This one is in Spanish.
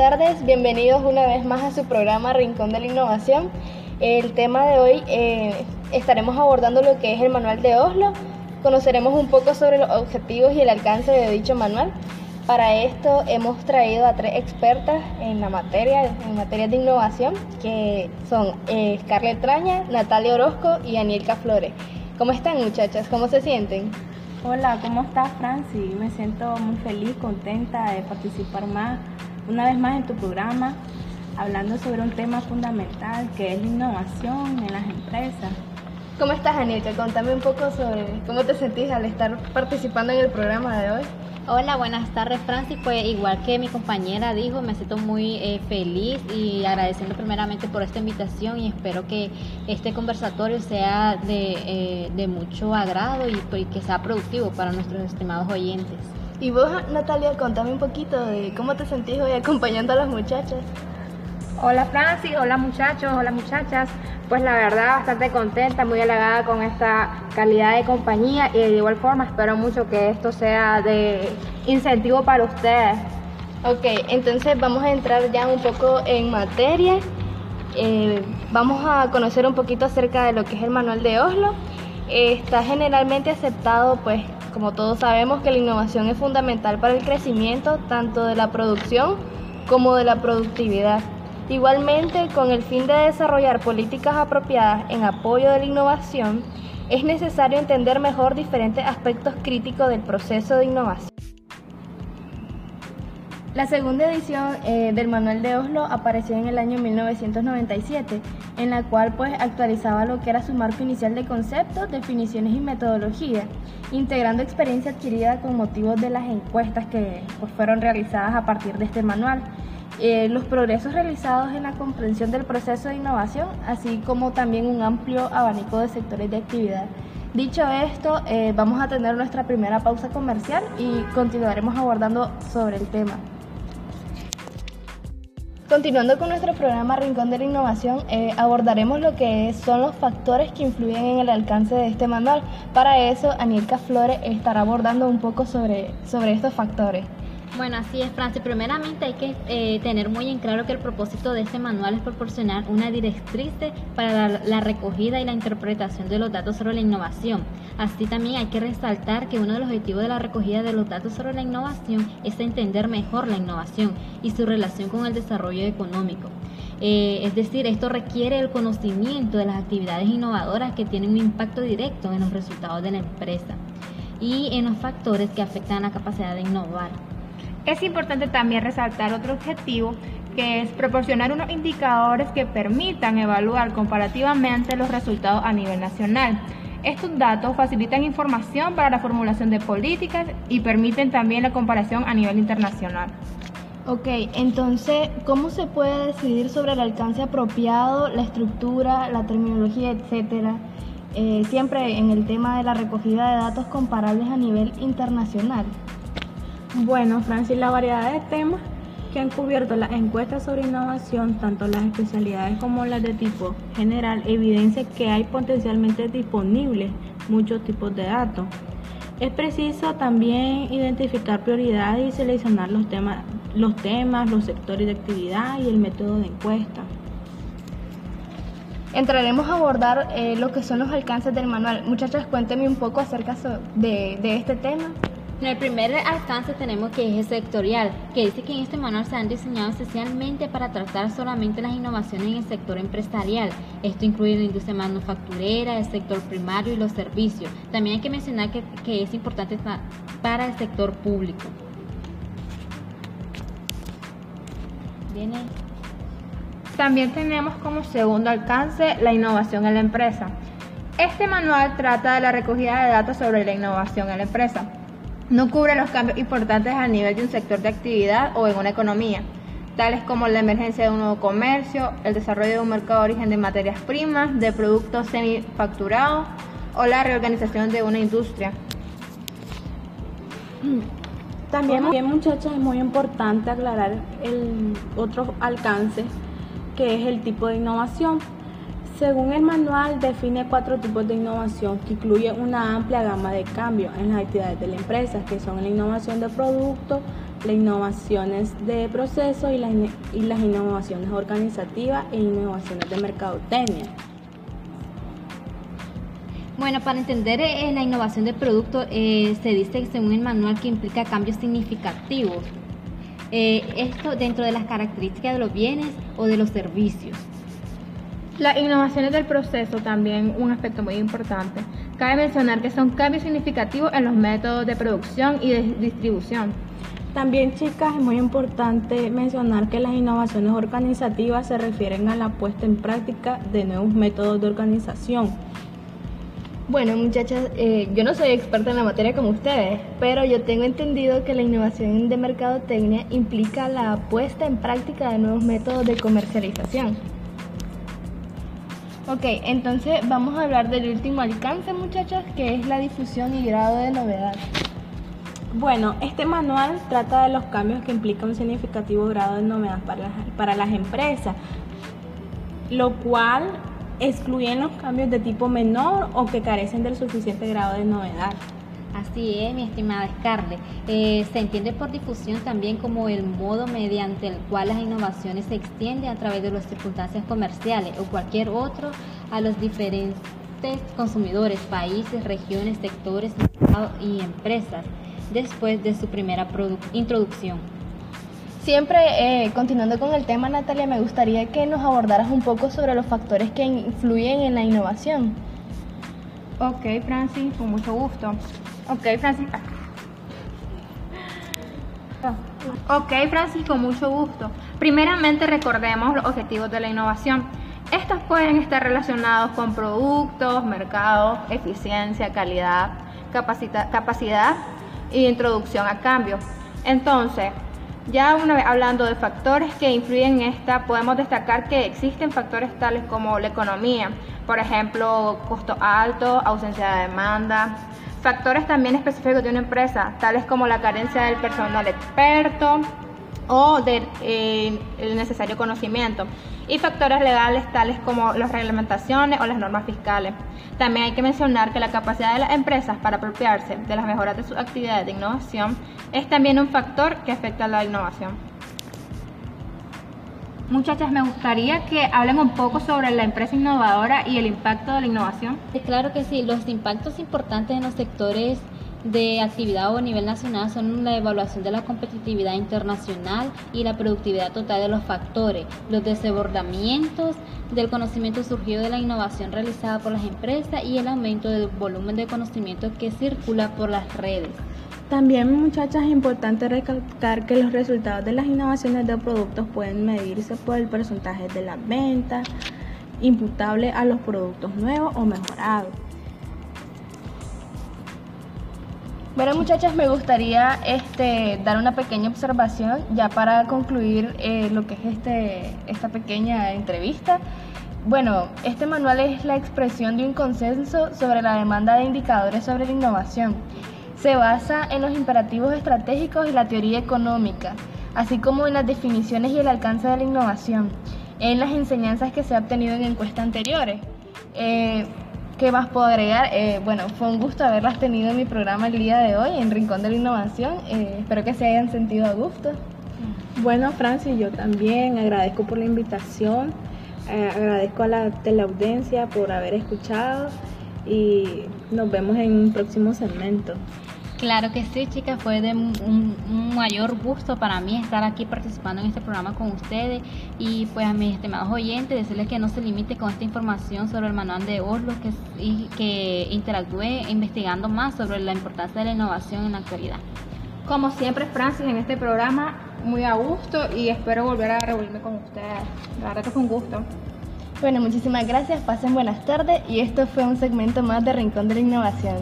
tardes, bienvenidos una vez más a su programa Rincón de la Innovación. El tema de hoy eh, estaremos abordando lo que es el manual de Oslo, conoceremos un poco sobre los objetivos y el alcance de dicho manual. Para esto hemos traído a tres expertas en la materia, en materia de innovación, que son eh, Scarlett Traña, Natalia Orozco y Anielka Flores. ¿Cómo están muchachas? ¿Cómo se sienten? Hola, ¿cómo estás Franci? Me siento muy feliz, contenta de participar más, una vez más en tu programa, hablando sobre un tema fundamental que es la innovación en las empresas. ¿Cómo estás, Anielka? Contame un poco sobre cómo te sentís al estar participando en el programa de hoy. Hola, buenas tardes Francis. Pues igual que mi compañera dijo, me siento muy eh, feliz y agradeciendo primeramente por esta invitación y espero que este conversatorio sea de, eh, mucho agrado y, que sea productivo para nuestros estimados oyentes. Y vos, Natalia, contame un poquito de cómo te sentís hoy acompañando a las muchachas. Hola Francis, hola muchachos, hola muchachas. Pues la verdad bastante contenta, muy halagada con esta calidad de compañía y de igual forma espero mucho que esto sea de incentivo para ustedes. Ok, entonces vamos a entrar ya un poco en materia. Eh, vamos a conocer un poquito acerca de lo que es el manual de Oslo. está generalmente aceptado, pues como todos sabemos, que la innovación es fundamental para el crecimiento tanto de la producción como de la productividad. Igualmente, con el fin de desarrollar políticas apropiadas en apoyo de la innovación, es necesario entender mejor diferentes aspectos críticos del proceso de innovación. La segunda edición eh, del Manual de Oslo apareció en el año 1997, en la cual pues actualizaba lo que era su marco inicial de conceptos, definiciones y metodología, integrando experiencia adquirida con motivos de las encuestas que pues, fueron realizadas a partir de este manual eh, los progresos realizados en la comprensión del proceso de innovación, así como también un amplio abanico de sectores de actividad. Dicho esto, eh, vamos a tener nuestra primera pausa comercial y continuaremos abordando sobre el tema. Continuando con nuestro programa Rincón de la Innovación, eh, abordaremos lo que son los factores que influyen en el alcance de este manual. Para eso, Anielka Flores estará abordando un poco sobre, sobre estos factores. Bueno, así es, Francis. Primeramente hay que eh, tener muy en claro que el propósito de este manual es proporcionar una directriz para la, recogida y la interpretación de los datos sobre la innovación. Así también hay que resaltar que uno de los objetivos de la recogida de los datos sobre la innovación es entender mejor la innovación y su relación con el desarrollo económico. Eh, es decir, esto requiere el conocimiento de las actividades innovadoras que tienen un impacto directo en los resultados de la empresa y en los factores que afectan la capacidad de innovar. Es importante también resaltar otro objetivo que es proporcionar unos indicadores que permitan evaluar comparativamente los resultados a nivel nacional. Estos datos facilitan información para la formulación de políticas y permiten también la comparación a nivel internacional. Ok, entonces, ¿cómo se puede decidir sobre el alcance apropiado, la estructura, la terminología, etcétera? Eh, siempre en el tema de la recogida de datos comparables a nivel internacional. Bueno, Francis, la variedad de temas que han cubierto las encuestas sobre innovación, tanto las especialidades como las de tipo general, evidencia que hay potencialmente disponibles muchos tipos de datos. Es preciso también identificar prioridades y seleccionar los temas, los, temas, los sectores de actividad y el método de encuesta. Entraremos a abordar eh, lo que son los alcances del manual. Muchachas, cuéntenme un poco acerca de, de este tema. En el primer alcance tenemos que es sectorial, que dice que en este manual se han diseñado especialmente para tratar solamente las innovaciones en el sector empresarial. Esto incluye la industria manufacturera, el sector primario y los servicios. También hay que mencionar que, que es importante para el sector público. También tenemos como segundo alcance la innovación en la empresa. Este manual trata de la recogida de datos sobre la innovación en la empresa no cubre los cambios importantes a nivel de un sector de actividad o en una economía, tales como la emergencia de un nuevo comercio, el desarrollo de un mercado de origen de materias primas, de productos semifacturados o la reorganización de una industria. También, muchachos, es muy importante aclarar el otro alcance que es el tipo de innovación según el manual, define cuatro tipos de innovación que incluyen una amplia gama de cambios en las actividades de la empresa, que son la innovación de producto, las innovaciones de proceso y las, y las innovaciones organizativas e innovaciones de mercadotecnia. Bueno, para entender eh, la innovación de producto, eh, se dice según el manual que implica cambios significativos. Eh, esto dentro de las características de los bienes o de los servicios. Las innovaciones del proceso también un aspecto muy importante. Cabe mencionar que son cambios significativos en los métodos de producción y de distribución. También, chicas, es muy importante mencionar que las innovaciones organizativas se refieren a la puesta en práctica de nuevos métodos de organización. Bueno, muchachas, eh, yo no soy experta en la materia como ustedes, pero yo tengo entendido que la innovación de mercadotecnia implica la puesta en práctica de nuevos métodos de comercialización. Ok, entonces vamos a hablar del último alcance, muchachas, que es la difusión y grado de novedad. Bueno, este manual trata de los cambios que implica un significativo grado de novedad para las, para las empresas, lo cual excluyen los cambios de tipo menor o que carecen del suficiente grado de novedad. Así es, mi estimada Scarlett. Eh, se entiende por difusión también como el modo mediante el cual las innovaciones se extienden a través de las circunstancias comerciales o cualquier otro a los diferentes consumidores, países, regiones, sectores y empresas después de su primera introducción. Siempre, eh, continuando con el tema, Natalia, me gustaría que nos abordaras un poco sobre los factores que influyen en la innovación. Ok, Francis, con mucho gusto. Ok, Francis. Ok, Francis, con mucho gusto. Primeramente recordemos los objetivos de la innovación. Estos pueden estar relacionados con productos, mercados, eficiencia, calidad, capacidad y introducción a cambio. Entonces, ya una vez hablando de factores que influyen en esta, podemos destacar que existen factores tales como la economía, por ejemplo, costo alto, ausencia de demanda, factores también específicos de una empresa, tales como la carencia del personal experto o del eh, necesario conocimiento y factores legales tales como las reglamentaciones o las normas fiscales. También hay que mencionar que la capacidad de las empresas para apropiarse de las mejoras de sus actividades de innovación es también un factor que afecta a la innovación. Muchachas, me gustaría que hablen un poco sobre la empresa innovadora y el impacto de la innovación. Claro que sí, los impactos importantes en los sectores de actividad o a nivel nacional son la evaluación de la competitividad internacional y la productividad total de los factores, los desbordamientos del conocimiento surgido de la innovación realizada por las empresas y el aumento del volumen de conocimiento que circula por las redes. También, muchachas, es importante recalcar que los resultados de las innovaciones de productos pueden medirse por el porcentaje de las ventas imputable a los productos nuevos o mejorados. Bueno muchachas, me gustaría este, dar una pequeña observación ya para concluir eh, lo que es este, esta pequeña entrevista. Bueno, este manual es la expresión de un consenso sobre la demanda de indicadores sobre la innovación. Se basa en los imperativos estratégicos y la teoría económica, así como en las definiciones y el alcance de la innovación, en las enseñanzas que se ha obtenido en encuestas anteriores. Eh, ¿Qué más puedo agregar? Eh, bueno, fue un gusto haberlas tenido en mi programa el día de hoy, en Rincón de la Innovación. Eh, espero que se hayan sentido a gusto. Bueno, Francis, yo también agradezco por la invitación, eh, agradezco a la teleaudiencia por haber escuchado y nos vemos en un próximo segmento. Claro que sí, chicas, fue de un, mayor gusto para mí estar aquí participando en este programa con ustedes y pues a mis estimados oyentes decirles que no se limite con esta información sobre el manual de Oslo que, y que interactúe investigando más sobre la importancia de la innovación en la actualidad. Como siempre, Francis, en este programa, muy a gusto y espero volver a reunirme con ustedes. La verdad que fue gusto. Bueno, muchísimas gracias, pasen buenas tardes y esto fue un segmento más de Rincón de la Innovación.